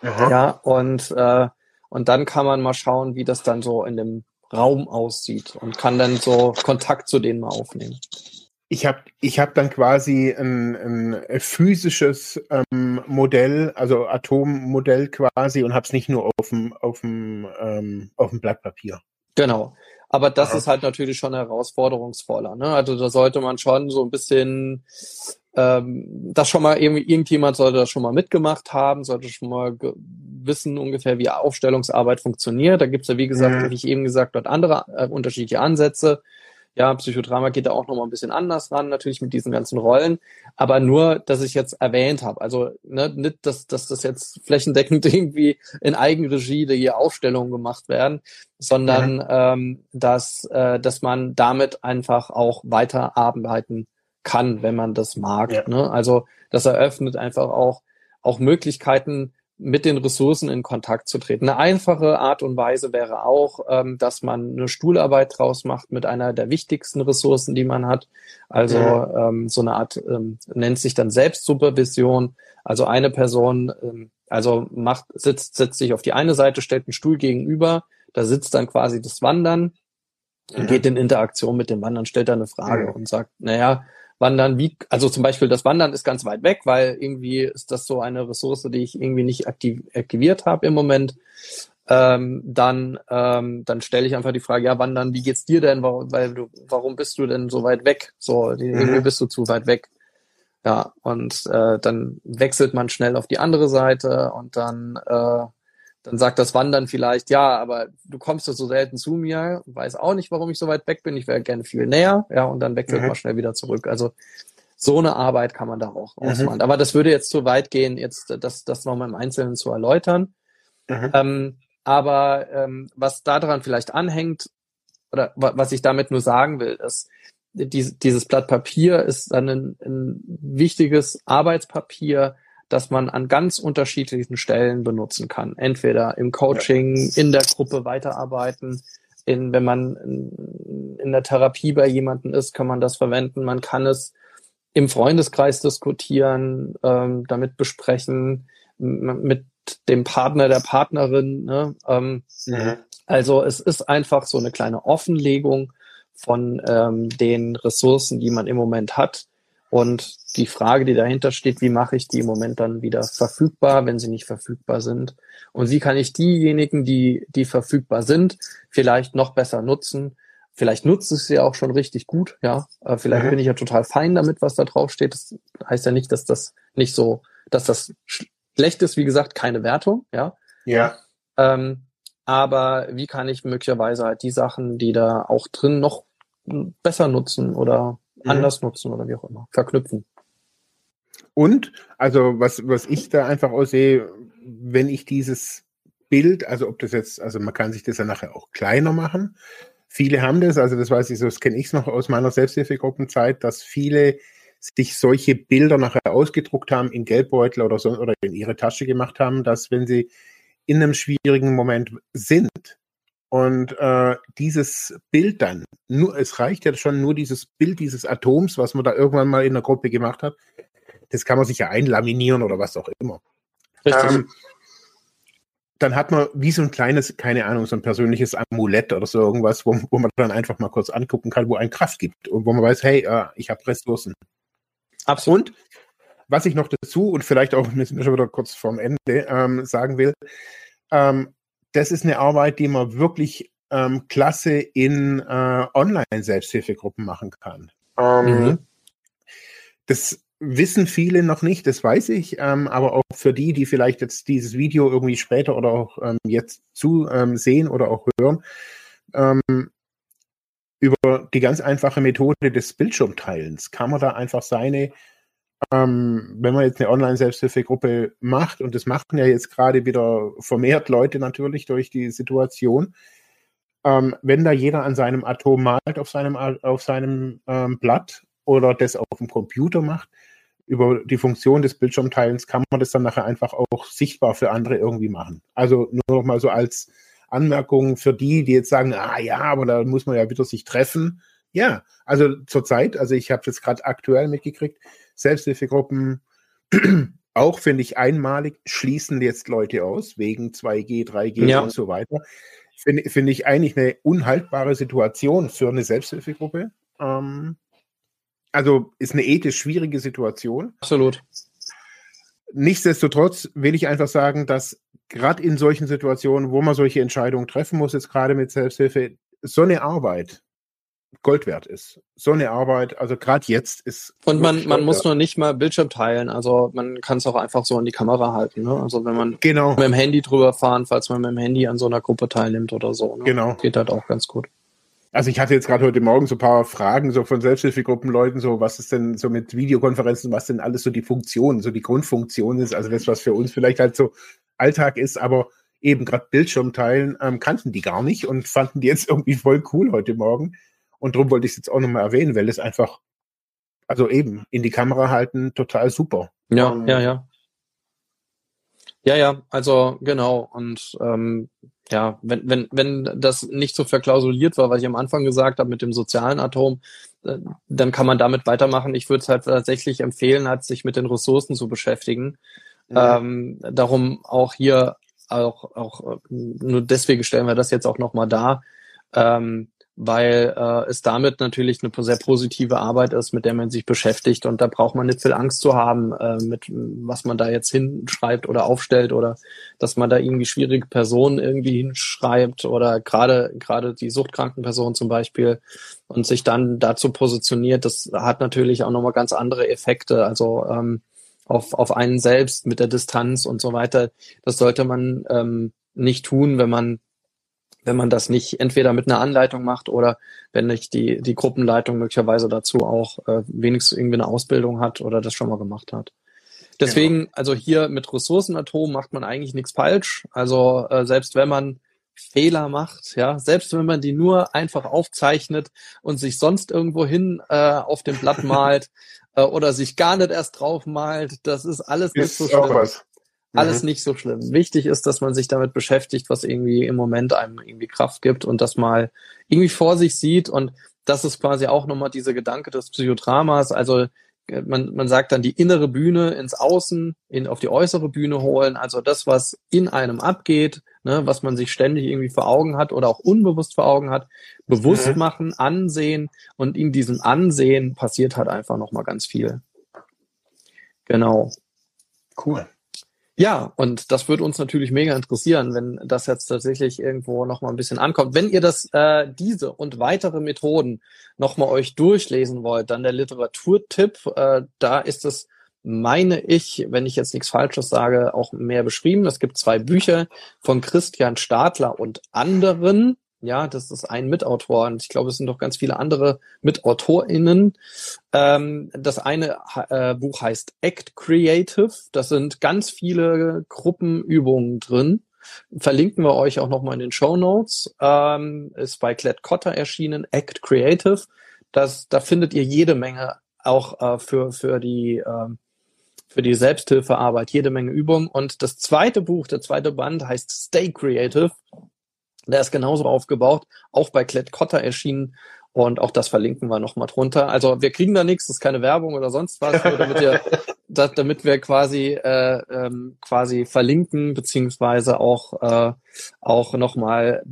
Mhm. Ja, und, äh, und dann kann man mal schauen, wie das dann so in dem Raum aussieht und kann dann so Kontakt zu denen mal aufnehmen. Ich habe ich hab dann quasi ein, ein physisches ähm, Modell, also Atommodell quasi und habe es nicht nur auf dem, auf dem, ähm, auf dem Blatt Papier. Genau. Aber das Aha. ist halt natürlich schon herausforderungsvoller. Ne? Also da sollte man schon so ein bisschen ähm, das schon mal irgendwie, irgendjemand sollte das schon mal mitgemacht haben, sollte schon mal wissen ungefähr, wie Aufstellungsarbeit funktioniert. Da gibt's ja, wie gesagt, mhm. wie ich eben gesagt habe, andere äh, unterschiedliche Ansätze. Ja, Psychodrama geht da auch nochmal ein bisschen anders ran, natürlich mit diesen ganzen Rollen. Aber nur, dass ich jetzt erwähnt habe. Also ne, nicht, dass, dass das jetzt flächendeckend irgendwie in Eigenregie die Aufstellungen gemacht werden, sondern mhm. ähm, dass, äh, dass man damit einfach auch weiterarbeiten kann, wenn man das mag. Ja. Ne? Also das eröffnet einfach auch, auch Möglichkeiten, mit den Ressourcen in Kontakt zu treten. Eine einfache Art und Weise wäre auch, ähm, dass man eine Stuhlarbeit draus macht mit einer der wichtigsten Ressourcen, die man hat. Also mhm. ähm, so eine Art ähm, nennt sich dann Selbstsupervision. Also eine Person, also macht sitzt setzt sich auf die eine Seite, stellt einen Stuhl gegenüber, da sitzt dann quasi das Wandern und geht in Interaktion mit dem Wandern, stellt da eine Frage mhm. und sagt, naja, Wandern, wie, also zum Beispiel das Wandern ist ganz weit weg, weil irgendwie ist das so eine Ressource, die ich irgendwie nicht aktiv, aktiviert habe im Moment. Ähm, dann ähm, dann stelle ich einfach die Frage, ja, Wandern, wie geht's dir denn? Warum, weil du, warum bist du denn so weit weg? So, mhm. irgendwie bist du zu weit weg. Ja, und äh, dann wechselt man schnell auf die andere Seite und dann äh, dann sagt das Wandern vielleicht, ja, aber du kommst ja so selten zu mir, weiß auch nicht, warum ich so weit weg bin, ich wäre gerne viel näher, ja, und dann wechselt mhm. man schnell wieder zurück. Also so eine Arbeit kann man da auch mhm. ausmachen. Aber das würde jetzt zu weit gehen, jetzt das, das nochmal im Einzelnen zu erläutern. Mhm. Ähm, aber ähm, was daran vielleicht anhängt, oder was ich damit nur sagen will, ist, dieses Blatt Papier ist dann ein, ein wichtiges Arbeitspapier, das man an ganz unterschiedlichen Stellen benutzen kann. Entweder im Coaching, in der Gruppe weiterarbeiten, in, wenn man in, in der Therapie bei jemandem ist, kann man das verwenden. Man kann es im Freundeskreis diskutieren, ähm, damit besprechen, mit dem Partner, der Partnerin. Ne? Ähm, mhm. Also es ist einfach so eine kleine Offenlegung von ähm, den Ressourcen, die man im Moment hat und die Frage, die dahinter steht, wie mache ich die im Moment dann wieder verfügbar, wenn sie nicht verfügbar sind? Und wie kann ich diejenigen, die, die verfügbar sind, vielleicht noch besser nutzen? Vielleicht nutze ich sie auch schon richtig gut, ja. Äh, vielleicht mhm. bin ich ja total fein damit, was da drauf steht. Das heißt ja nicht, dass das nicht so, dass das schlecht ist, wie gesagt, keine Wertung, ja. Ja. Ähm, aber wie kann ich möglicherweise halt die Sachen, die da auch drin noch besser nutzen oder mhm. anders nutzen oder wie auch immer, verknüpfen. Und, also was, was ich da einfach aussehe, wenn ich dieses Bild, also ob das jetzt, also man kann sich das ja nachher auch kleiner machen. Viele haben das, also das weiß ich, so, das kenne ich noch aus meiner Selbsthilfegruppenzeit, dass viele sich solche Bilder nachher ausgedruckt haben in Geldbeutel oder so oder in ihre Tasche gemacht haben, dass wenn sie in einem schwierigen Moment sind, und äh, dieses Bild dann, nur, es reicht ja schon nur dieses Bild dieses Atoms, was man da irgendwann mal in der Gruppe gemacht hat, das kann man sich ja einlaminieren oder was auch immer. Ähm, dann hat man wie so ein kleines, keine Ahnung, so ein persönliches Amulett oder so irgendwas, wo, wo man dann einfach mal kurz angucken kann, wo ein Kraft gibt und wo man weiß, hey, äh, ich habe Ressourcen. Absolut. Und was ich noch dazu und vielleicht auch, wir sind schon wieder kurz vorm Ende, ähm, sagen will, ähm, das ist eine Arbeit, die man wirklich ähm, klasse in äh, Online-Selbsthilfegruppen machen kann. Ähm, mhm. Das wissen viele noch nicht, das weiß ich, ähm, aber auch für die, die vielleicht jetzt dieses Video irgendwie später oder auch ähm, jetzt zu ähm, sehen oder auch hören, ähm, über die ganz einfache Methode des Bildschirmteilens kann man da einfach seine ähm, wenn man jetzt eine Online-Selbsthilfegruppe macht, und das machen ja jetzt gerade wieder vermehrt Leute natürlich durch die Situation, ähm, wenn da jeder an seinem Atom malt auf seinem, auf seinem ähm, Blatt oder das auf dem Computer macht, über die Funktion des Bildschirmteilens kann man das dann nachher einfach auch sichtbar für andere irgendwie machen. Also nur noch mal so als Anmerkung für die, die jetzt sagen, ah ja, aber da muss man ja wieder sich treffen. Ja, also zurzeit, also ich habe jetzt gerade aktuell mitgekriegt, Selbsthilfegruppen auch, finde ich, einmalig schließen jetzt Leute aus, wegen 2G, 3G ja. und so weiter. Finde find ich eigentlich eine unhaltbare Situation für eine Selbsthilfegruppe. Ähm, also ist eine ethisch schwierige Situation. Absolut. Nichtsdestotrotz will ich einfach sagen, dass gerade in solchen Situationen, wo man solche Entscheidungen treffen muss, jetzt gerade mit Selbsthilfe, so eine Arbeit Gold wert ist. So eine Arbeit, also gerade jetzt ist. Und man, man muss nur nicht mal Bildschirm teilen, also man kann es auch einfach so in die Kamera halten. Ne? Also wenn man genau. mit dem Handy drüber fahren, falls man mit dem Handy an so einer Gruppe teilnimmt oder so. Ne? Genau. Geht halt auch ganz gut. Also ich hatte jetzt gerade heute Morgen so ein paar Fragen so von Selbsthilfegruppenleuten, so was ist denn so mit Videokonferenzen, was denn alles so die Funktion, so die Grundfunktion ist, also das, was für uns vielleicht halt so Alltag ist, aber eben gerade Bildschirm teilen, ähm, kannten die gar nicht und fanden die jetzt irgendwie voll cool heute Morgen. Und darum wollte ich es jetzt auch nochmal erwähnen, weil es einfach, also eben, in die Kamera halten, total super. Ja, um, ja, ja. Ja, ja, also genau. Und ähm, ja, wenn, wenn, wenn das nicht so verklausuliert war, was ich am Anfang gesagt habe mit dem sozialen Atom, äh, dann kann man damit weitermachen. Ich würde es halt tatsächlich empfehlen, halt sich mit den Ressourcen zu beschäftigen. Mhm. Ähm, darum auch hier auch, auch äh, nur deswegen stellen wir das jetzt auch nochmal da. Ähm, weil äh, es damit natürlich eine sehr positive Arbeit ist, mit der man sich beschäftigt und da braucht man nicht viel Angst zu haben, äh, mit was man da jetzt hinschreibt oder aufstellt oder dass man da irgendwie schwierige Personen irgendwie hinschreibt oder gerade gerade die suchtkranken Personen zum Beispiel und sich dann dazu positioniert, das hat natürlich auch nochmal ganz andere Effekte, also ähm, auf, auf einen selbst mit der Distanz und so weiter. Das sollte man ähm, nicht tun, wenn man wenn man das nicht entweder mit einer Anleitung macht oder wenn nicht die, die Gruppenleitung möglicherweise dazu auch äh, wenigstens irgendwie eine Ausbildung hat oder das schon mal gemacht hat. Deswegen, genau. also hier mit Ressourcenatom macht man eigentlich nichts falsch. Also äh, selbst wenn man Fehler macht, ja, selbst wenn man die nur einfach aufzeichnet und sich sonst irgendwo hin äh, auf dem Blatt malt äh, oder sich gar nicht erst drauf malt, das ist alles ist nicht so schlimm. Alles mhm. nicht so schlimm. Wichtig ist, dass man sich damit beschäftigt, was irgendwie im Moment einem irgendwie Kraft gibt und das mal irgendwie vor sich sieht. Und das ist quasi auch nochmal dieser Gedanke des Psychodramas. Also äh, man, man sagt dann die innere Bühne ins Außen, in, auf die äußere Bühne holen. Also das, was in einem abgeht, ne, was man sich ständig irgendwie vor Augen hat oder auch unbewusst vor Augen hat, bewusst mhm. machen, ansehen. Und in diesem Ansehen passiert halt einfach nochmal ganz viel. Genau. Cool. Ja, und das würde uns natürlich mega interessieren, wenn das jetzt tatsächlich irgendwo nochmal ein bisschen ankommt. Wenn ihr das, äh, diese und weitere Methoden nochmal euch durchlesen wollt, dann der Literaturtipp, äh, da ist es, meine ich, wenn ich jetzt nichts Falsches sage, auch mehr beschrieben. Es gibt zwei Bücher von Christian Stadler und anderen. Ja, das ist ein Mitautor und ich glaube, es sind noch ganz viele andere MitautorInnen. Ähm, das eine äh, Buch heißt Act Creative. Das sind ganz viele Gruppenübungen drin. Verlinken wir euch auch nochmal in den Show Notes. Ähm, ist bei Klett Cotta erschienen, Act Creative. Das, da findet ihr jede Menge auch äh, für, für die äh, für die Selbsthilfearbeit jede Menge Übungen. Und das zweite Buch, der zweite Band heißt Stay Creative. Der ist genauso aufgebaut, auch bei Klett Cotta erschienen. Und auch das verlinken wir nochmal drunter. Also wir kriegen da nichts, das ist keine Werbung oder sonst was, nur damit wir, das, damit wir quasi äh, ähm, quasi verlinken, beziehungsweise auch, äh, auch nochmal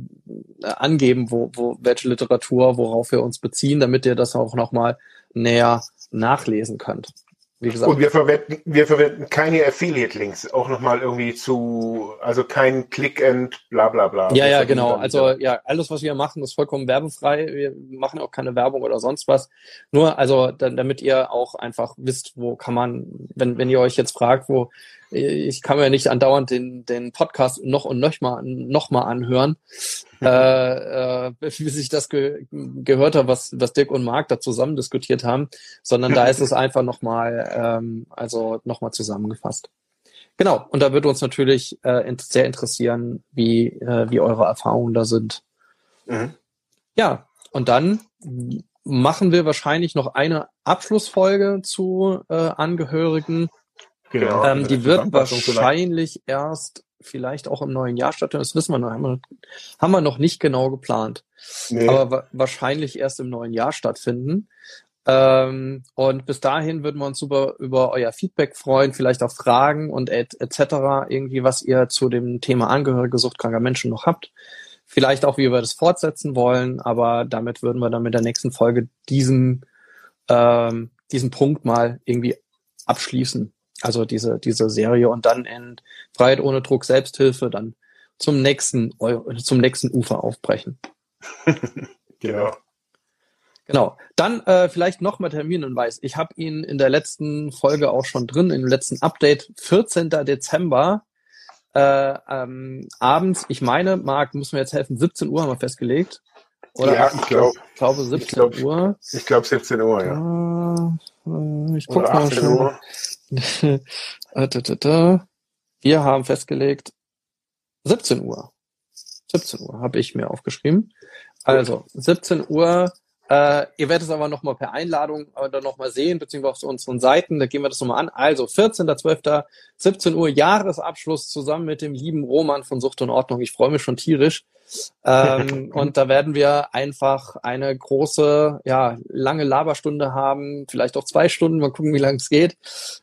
äh, angeben, wo, wo welche Literatur, worauf wir uns beziehen, damit ihr das auch nochmal näher nachlesen könnt. Wie gesagt. Und wir verwenden, wir verwenden keine Affiliate-Links, auch nochmal irgendwie zu, also kein Click-and bla bla bla. Ja, ja, genau. Also ja, alles, was wir machen, ist vollkommen werbefrei. Wir machen auch keine Werbung oder sonst was. Nur, also dann, damit ihr auch einfach wisst, wo kann man, wenn, wenn ihr euch jetzt fragt, wo ich kann mir nicht andauernd den, den Podcast noch und noch mal, noch mal anhören, äh, äh, bis ich das ge gehört habe, was, was Dirk und Marc da zusammen diskutiert haben, sondern da ist es einfach nochmal, ähm, also nochmal zusammengefasst. Genau, und da würde uns natürlich äh, sehr interessieren, wie, äh, wie eure Erfahrungen da sind. Mhm. Ja, und dann machen wir wahrscheinlich noch eine Abschlussfolge zu äh, Angehörigen Genau. Ähm, die wird wahrscheinlich erst vielleicht auch im neuen Jahr stattfinden. Das wissen wir noch, haben wir, haben wir noch nicht genau geplant. Nee. Aber wa wahrscheinlich erst im neuen Jahr stattfinden. Ähm, und bis dahin würden wir uns super über euer Feedback freuen, vielleicht auch Fragen und et, etc. irgendwie, was ihr zu dem Thema Angehörige suchtkranker Menschen noch habt. Vielleicht auch, wie wir das fortsetzen wollen, aber damit würden wir dann mit der nächsten Folge diesen, ähm, diesen Punkt mal irgendwie abschließen. Also diese, diese Serie und dann in Freiheit ohne Druck, Selbsthilfe, dann zum nächsten, zum nächsten Ufer aufbrechen. genau. Genau. Dann äh, vielleicht noch mal Terminhinweis. Ich habe ihn in der letzten Folge auch schon drin, im letzten Update, 14. Dezember äh, ähm, abends. Ich meine, Marc, muss mir jetzt helfen, 17 Uhr haben wir festgelegt. Oder ja, ich, glaub, ich glaube 17 ich glaub, Uhr. Ich glaube 17 Uhr, ja. Äh, ich gucke mal schon. Wir haben festgelegt 17 Uhr. 17 Uhr habe ich mir aufgeschrieben. Also 17 Uhr Äh, ihr werdet es aber nochmal per Einladung äh, dann nochmal sehen, beziehungsweise auf unseren Seiten, da gehen wir das nochmal an. Also 14.12. 17 Uhr Jahresabschluss zusammen mit dem lieben Roman von Sucht und Ordnung. Ich freue mich schon tierisch. Ähm, und da werden wir einfach eine große, ja, lange Laberstunde haben, vielleicht auch zwei Stunden, mal gucken, wie lange es geht.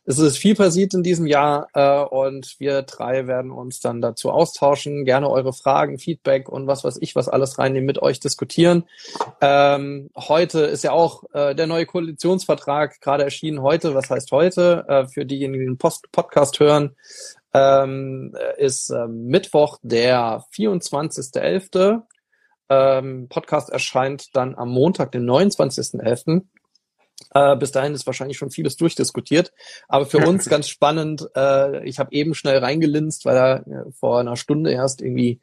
Es ist viel passiert in diesem Jahr äh, und wir drei werden uns dann dazu austauschen, gerne eure Fragen, Feedback und was weiß ich, was alles reinnehmen, mit euch diskutieren. Ähm, heute ist ja auch äh, der neue Koalitionsvertrag gerade erschienen heute. Was heißt heute? Äh, für diejenigen, die den Post Podcast hören, ähm, ist äh, Mittwoch, der 24.11. Ähm, Podcast erscheint dann am Montag, den 29.11. Äh, bis dahin ist wahrscheinlich schon vieles durchdiskutiert. Aber für uns ganz spannend, äh, ich habe eben schnell reingelinst, weil er äh, vor einer Stunde erst irgendwie,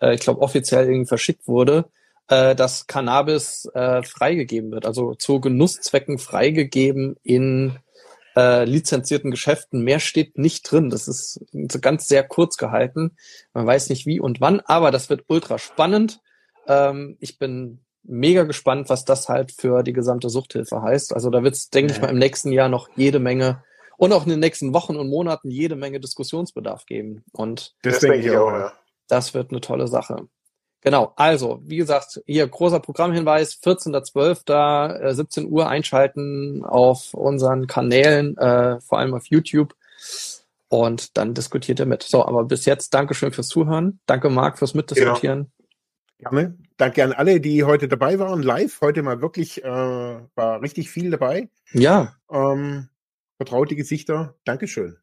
äh, ich glaube, offiziell irgendwie verschickt wurde, äh, dass Cannabis äh, freigegeben wird, also zu Genusszwecken freigegeben in äh, lizenzierten Geschäften. Mehr steht nicht drin. Das ist ganz sehr kurz gehalten. Man weiß nicht wie und wann, aber das wird ultra spannend. Ähm, ich bin mega gespannt, was das halt für die gesamte Suchthilfe heißt. Also da wird es, denke ich mal, im nächsten Jahr noch jede Menge und auch in den nächsten Wochen und Monaten jede Menge Diskussionsbedarf geben. Und das, das denke ich auch, ja. Das wird eine tolle Sache. Genau, also, wie gesagt, hier großer Programmhinweis, 14.12., 17 äh, Uhr einschalten auf unseren Kanälen, äh, vor allem auf YouTube. Und dann diskutiert ihr mit. So, aber bis jetzt Dankeschön fürs Zuhören. Danke, Marc, fürs Mitdiskutieren. Ja. Gerne. Danke an alle, die heute dabei waren, live. Heute mal wirklich, äh, war richtig viel dabei. Ja. Ähm, vertraute Gesichter. Dankeschön.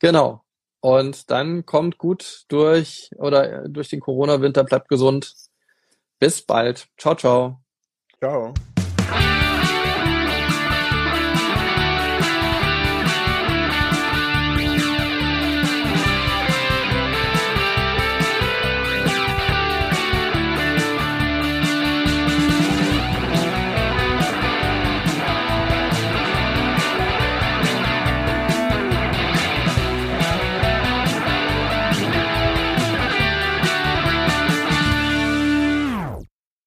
Genau. Und dann kommt gut durch oder durch den Corona-Winter, bleibt gesund. Bis bald. Ciao, ciao. Ciao.